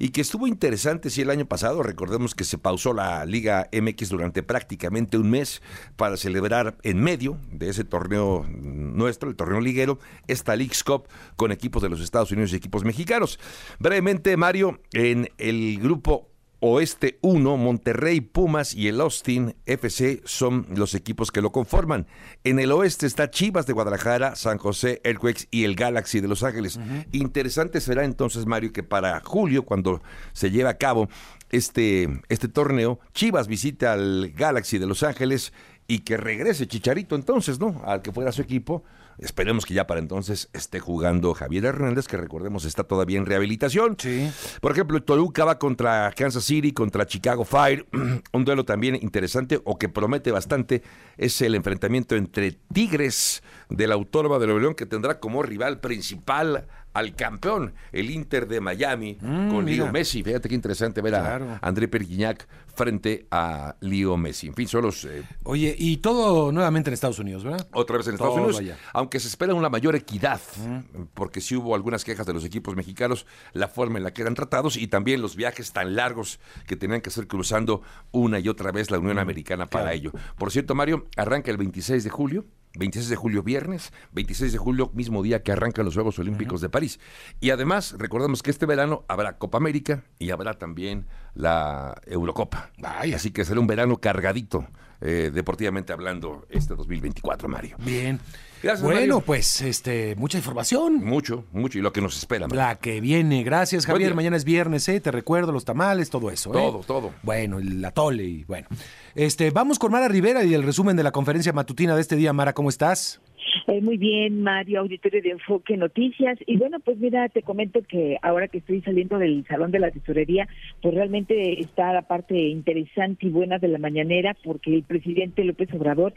y que estuvo interesante, sí, el año pasado, recordemos que se pausó la Liga MX durante prácticamente un mes para celebrar en medio de ese torneo nuestro, el torneo liguero, esta League's Cup con equipos de los Estados Unidos y equipos mexicanos. Brevemente, Mario, en el grupo Oeste 1, Monterrey, Pumas y el Austin FC son los equipos que lo conforman. En el oeste está Chivas de Guadalajara, San José, Earthquakes y el Galaxy de Los Ángeles. Interesante será entonces, Mario, que para julio, cuando se lleve a cabo este, este torneo, Chivas visita al Galaxy de Los Ángeles y que regrese Chicharito entonces, ¿no? Al que fuera su equipo Esperemos que ya para entonces esté jugando Javier Hernández, que recordemos está todavía en rehabilitación. Sí. Por ejemplo, Toluca va contra Kansas City, contra Chicago Fire. Un duelo también interesante o que promete bastante es el enfrentamiento entre Tigres de la Autónoma de Nuevo León, que tendrá como rival principal al campeón, el Inter de Miami, mm, con Leo Messi. Fíjate qué interesante ver a André Perguignac frente a Leo Messi. En fin, son los... Eh, Oye, y todo nuevamente en Estados Unidos, ¿verdad? Otra vez en Estados Unidos, aunque se espera una mayor equidad, porque sí hubo algunas quejas de los equipos mexicanos, la forma en la que eran tratados y también los viajes tan largos que tenían que hacer cruzando una y otra vez la Unión Americana para ello. Por cierto, Mario, arranca el 26 de julio 26 de julio viernes, 26 de julio mismo día que arrancan los Juegos Olímpicos de París. Y además, recordamos que este verano habrá Copa América y habrá también la Eurocopa. Así que será un verano cargadito, eh, deportivamente hablando, este 2024, Mario. Bien. Gracias, bueno, pues este, mucha información. Mucho, mucho, y lo que nos espera. La que viene. Gracias, Javier. Mañana es viernes, ¿eh? Te recuerdo los tamales, todo eso. ¿eh? Todo, todo. Bueno, el atole y bueno. Este, vamos con Mara Rivera y el resumen de la conferencia matutina de este día. Mara, ¿cómo estás? Eh, muy bien, Mario, auditorio de Enfoque Noticias. Y bueno, pues mira, te comento que ahora que estoy saliendo del Salón de la Tesorería, pues realmente está la parte interesante y buena de la mañanera, porque el presidente López Obrador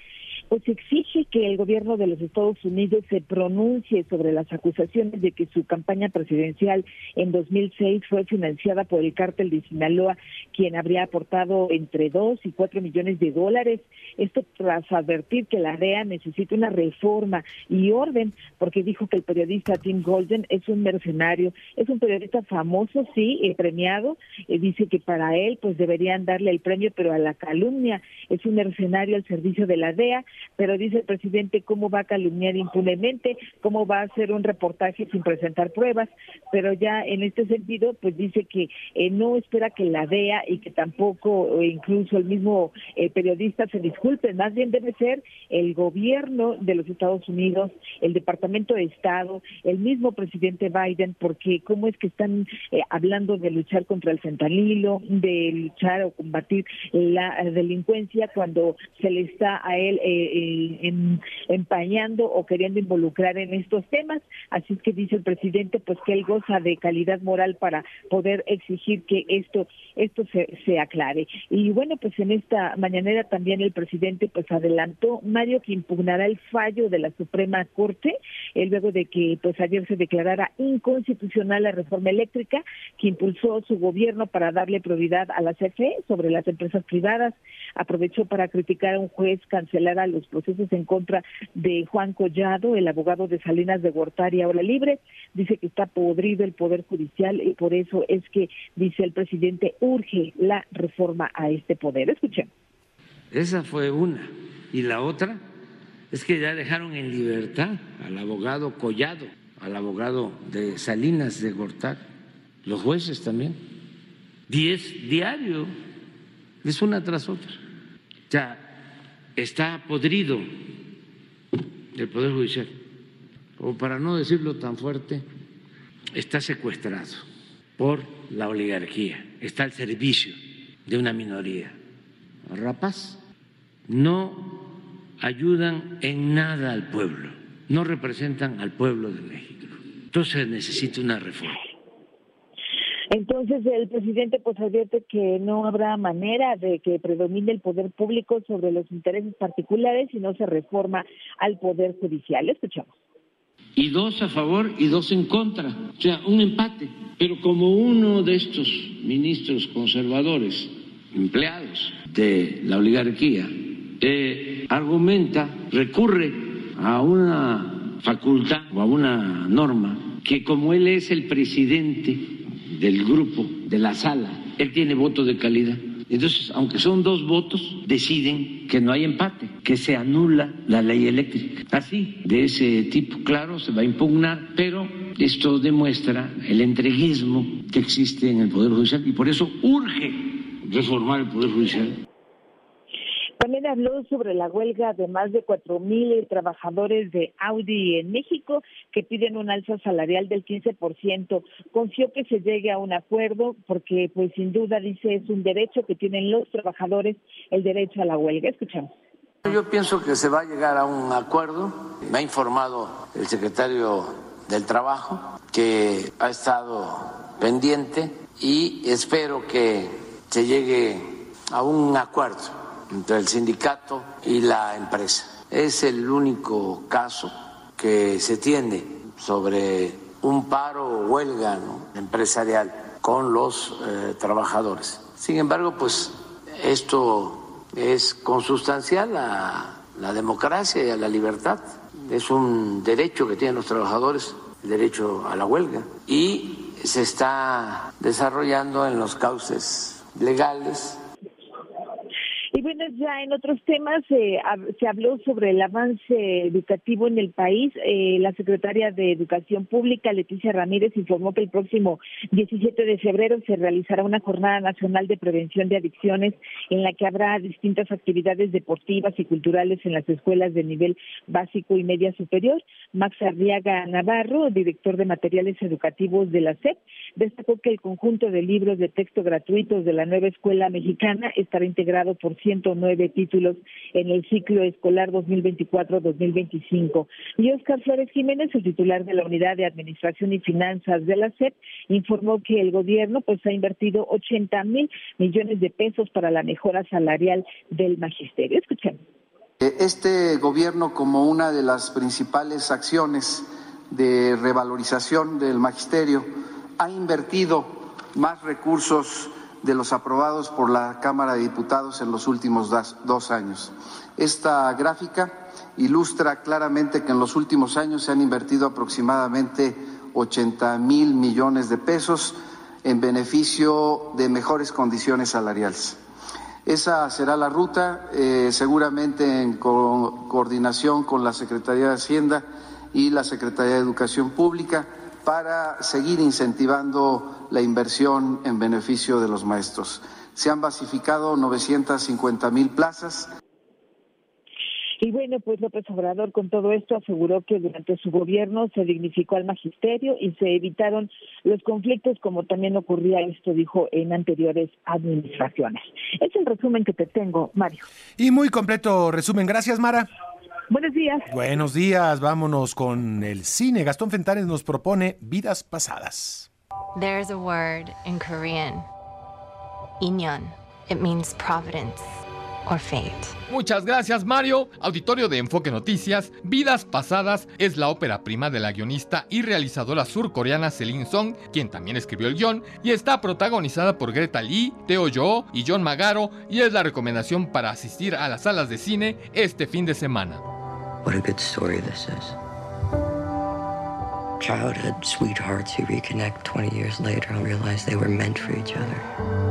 pues exige que el gobierno de los Estados Unidos se pronuncie sobre las acusaciones de que su campaña presidencial en 2006 fue financiada por el cártel de Sinaloa, quien habría aportado entre 2 y 4 millones de dólares. Esto tras advertir que la DEA necesita una reforma y orden, porque dijo que el periodista Tim Golden es un mercenario, es un periodista famoso, sí, premiado, dice que para él pues deberían darle el premio, pero a la calumnia es un mercenario al servicio de la DEA, pero dice el presidente cómo va a calumniar impunemente, cómo va a hacer un reportaje sin presentar pruebas, pero ya en este sentido pues dice que eh, no espera que la DEA y que tampoco incluso el mismo periodista se disculpen, más bien debe ser el gobierno de los Estados Unidos, el Departamento de Estado, el mismo presidente Biden, porque cómo es que están eh, hablando de luchar contra el fentanilo, de luchar o combatir la delincuencia cuando se le está a él eh, eh, empañando o queriendo involucrar en estos temas. Así es que dice el presidente pues que él goza de calidad moral para poder exigir que esto esto se, se aclare. Y bueno, pues en esta mañanera también el presidente pues adelantó, Mario, que impugnará el fallo de la Suprema Corte, luego de que pues ayer se declarara inconstitucional la reforma eléctrica que impulsó su gobierno para darle prioridad a la CFE sobre las empresas privadas. Aprovechó para criticar a un juez cancelara los procesos en contra de Juan Collado, el abogado de Salinas de Gortari, ahora libre. Dice que está podrido el Poder Judicial y por eso es que, dice el presidente, urge la reforma a este poder. Escuchen. Esa fue una. Y la otra es que ya dejaron en libertad al abogado Collado, al abogado de Salinas de Gortari, los jueces también. Diez diario, es una tras otra. Ya está podrido el Poder Judicial, o para no decirlo tan fuerte, está secuestrado por la oligarquía, está al servicio de una minoría rapaz. No ayudan en nada al pueblo, no representan al pueblo de México. Entonces necesita una reforma. Entonces el presidente pues advierte que no habrá manera de que predomine el poder público sobre los intereses particulares si no se reforma al poder judicial. Escuchamos. Y dos a favor y dos en contra, o sea, un empate. Pero como uno de estos ministros conservadores, empleados de la oligarquía, eh, argumenta, recurre a una facultad o a una norma que como él es el presidente del grupo, de la sala, él tiene voto de calidad. Entonces, aunque son dos votos, deciden que no hay empate, que se anula la ley eléctrica. Así, de ese tipo, claro, se va a impugnar, pero esto demuestra el entreguismo que existe en el Poder Judicial y por eso urge reformar el Poder Judicial. También habló sobre la huelga de más de cuatro mil trabajadores de Audi en México que piden un alza salarial del 15%. Confió que se llegue a un acuerdo porque, pues, sin duda, dice, es un derecho que tienen los trabajadores, el derecho a la huelga. Escuchamos. Yo pienso que se va a llegar a un acuerdo. Me ha informado el secretario del Trabajo que ha estado pendiente y espero que se llegue a un acuerdo entre el sindicato y la empresa. Es el único caso que se tiene sobre un paro o huelga empresarial con los eh, trabajadores. Sin embargo, pues esto es consustancial a la democracia y a la libertad. Es un derecho que tienen los trabajadores, el derecho a la huelga, y se está desarrollando en los cauces legales bueno, ya en otros temas eh, se habló sobre el avance educativo en el país. Eh, la secretaria de Educación Pública, Leticia Ramírez, informó que el próximo 17 de febrero se realizará una jornada nacional de prevención de adicciones en la que habrá distintas actividades deportivas y culturales en las escuelas de nivel básico y media superior. Max Arriaga Navarro, director de materiales educativos de la SEP, destacó que el conjunto de libros de texto gratuitos de la nueva escuela mexicana estará integrado por 109 títulos en el ciclo escolar 2024-2025. Y Oscar Flores Jiménez, el titular de la Unidad de Administración y Finanzas de la SEP, informó que el gobierno pues ha invertido 80 mil millones de pesos para la mejora salarial del magisterio. Escuchemos Eh, este gobierno, como una de las principales acciones de revalorización del magisterio, ha invertido más recursos de los aprobados por la Cámara de Diputados en los últimos dos años. Esta gráfica ilustra claramente que en los últimos años se han invertido aproximadamente 80 mil millones de pesos en beneficio de mejores condiciones salariales. Esa será la ruta, eh, seguramente en coordinación con la Secretaría de Hacienda y la Secretaría de Educación Pública para seguir incentivando la inversión en beneficio de los maestros. Se han basificado 950 mil plazas. Y bueno, pues López Obrador con todo esto aseguró que durante su gobierno se dignificó al magisterio y se evitaron los conflictos como también ocurría esto, dijo, en anteriores administraciones. Es el resumen que te tengo, Mario. Y muy completo resumen. Gracias, Mara. Buenos días. Buenos días, vámonos con el cine. Gastón Fentanes nos propone Vidas Pasadas. There's a word in Korean. Inyon. It means providence. Muchas gracias Mario. Auditorio de Enfoque Noticias, Vidas Pasadas es la ópera prima de la guionista y realizadora surcoreana Celine Song, quien también escribió el guion, y está protagonizada por Greta Lee, Teo Yo y John Magaro, y es la recomendación para asistir a las salas de cine este fin de semana. What a good story this is. Childhood sweethearts who reconnect 20 years later and realize they were meant for each other.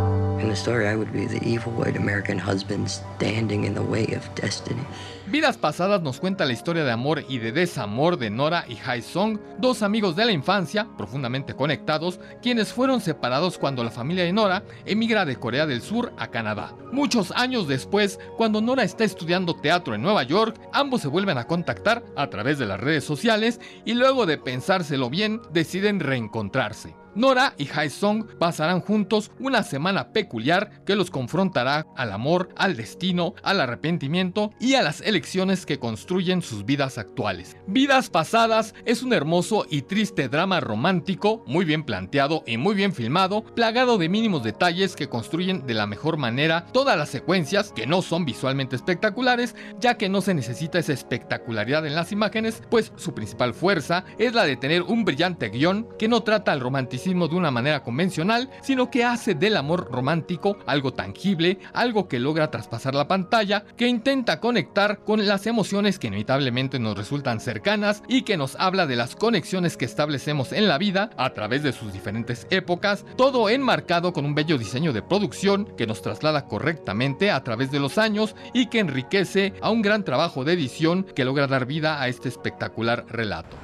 In the story, I would be the evil white American husband standing in the way of destiny. Vidas Pasadas nos cuenta la historia de amor y de desamor de Nora y Hai Song, dos amigos de la infancia, profundamente conectados, quienes fueron separados cuando la familia de Nora emigra de Corea del Sur a Canadá. Muchos años después, cuando Nora está estudiando teatro en Nueva York, ambos se vuelven a contactar a través de las redes sociales y luego de pensárselo bien, deciden reencontrarse. Nora y Hai Song pasarán juntos una semana peculiar que los confrontará al amor, al destino, al arrepentimiento y a las elecciones que construyen sus vidas actuales. Vidas Pasadas es un hermoso y triste drama romántico, muy bien planteado y muy bien filmado, plagado de mínimos detalles que construyen de la mejor manera todas las secuencias que no son visualmente espectaculares, ya que no se necesita esa espectacularidad en las imágenes, pues su principal fuerza es la de tener un brillante guion que no trata al romanticismo de una manera convencional, sino que hace del amor romántico algo tangible, algo que logra traspasar la pantalla, que intenta conectar con las emociones que inevitablemente nos resultan cercanas y que nos habla de las conexiones que establecemos en la vida a través de sus diferentes épocas, todo enmarcado con un bello diseño de producción que nos traslada correctamente a través de los años y que enriquece a un gran trabajo de edición que logra dar vida a este espectacular relato.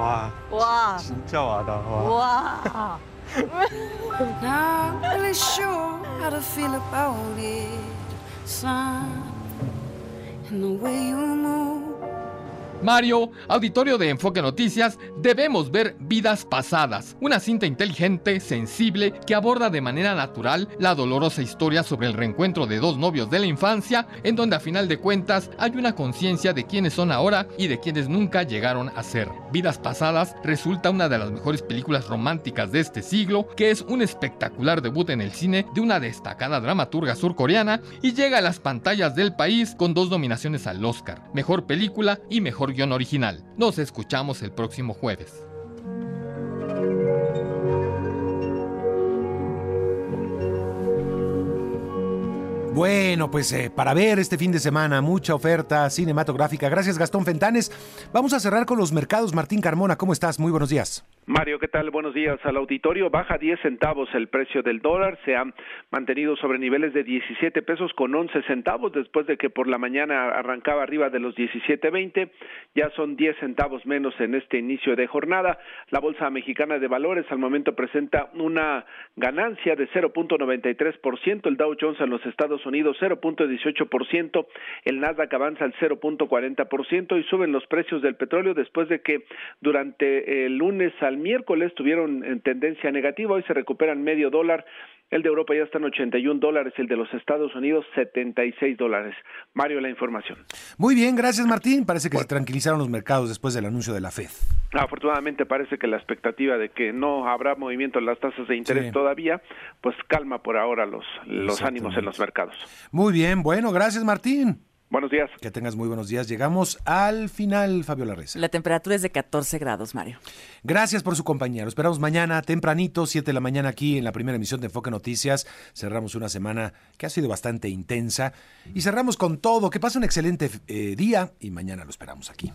와. 와. 진짜 와다. 와. 와. Not really sure how to feel about it, son. And the way you move. Mario, auditorio de Enfoque Noticias, debemos ver Vidas Pasadas, una cinta inteligente, sensible, que aborda de manera natural la dolorosa historia sobre el reencuentro de dos novios de la infancia, en donde a final de cuentas hay una conciencia de quiénes son ahora y de quienes nunca llegaron a ser. Vidas Pasadas resulta una de las mejores películas románticas de este siglo, que es un espectacular debut en el cine de una destacada dramaturga surcoreana y llega a las pantallas del país con dos nominaciones al Oscar, Mejor Película y Mejor guion original. Nos escuchamos el próximo jueves. Bueno, pues eh, para ver este fin de semana mucha oferta cinematográfica. Gracias Gastón Fentanes. Vamos a cerrar con los mercados. Martín Carmona, ¿cómo estás? Muy buenos días. Mario, ¿qué tal? Buenos días al auditorio. Baja 10 centavos el precio del dólar. Se ha mantenido sobre niveles de 17 pesos con 11 centavos después de que por la mañana arrancaba arriba de los 17.20. Ya son 10 centavos menos en este inicio de jornada. La Bolsa Mexicana de Valores al momento presenta una ganancia de 0.93%. El Dow Jones en los Estados Unidos 0.18%. El Nasdaq avanza al 0.40% y suben los precios del petróleo después de que durante el lunes al miércoles tuvieron en tendencia negativa, hoy se recuperan medio dólar el de Europa ya está en 81 dólares, el de los Estados Unidos 76 dólares. Mario, la información. Muy bien, gracias Martín. Parece que se tranquilizaron los mercados después del anuncio de la Fed. Afortunadamente parece que la expectativa de que no habrá movimiento en las tasas de interés todavía, pues calma por ahora los, los ánimos en los mercados. Muy bien, bueno, gracias Martín. Buenos días. Que tengas muy buenos días. Llegamos al final, Fabio Larreza. La temperatura es de 14 grados, Mario. Gracias por su compañía. Lo esperamos mañana, tempranito, 7 de la mañana, aquí en la primera emisión de Enfoque Noticias. Cerramos una semana que ha sido bastante intensa y cerramos con todo. Que pase un excelente eh, día y mañana lo esperamos aquí.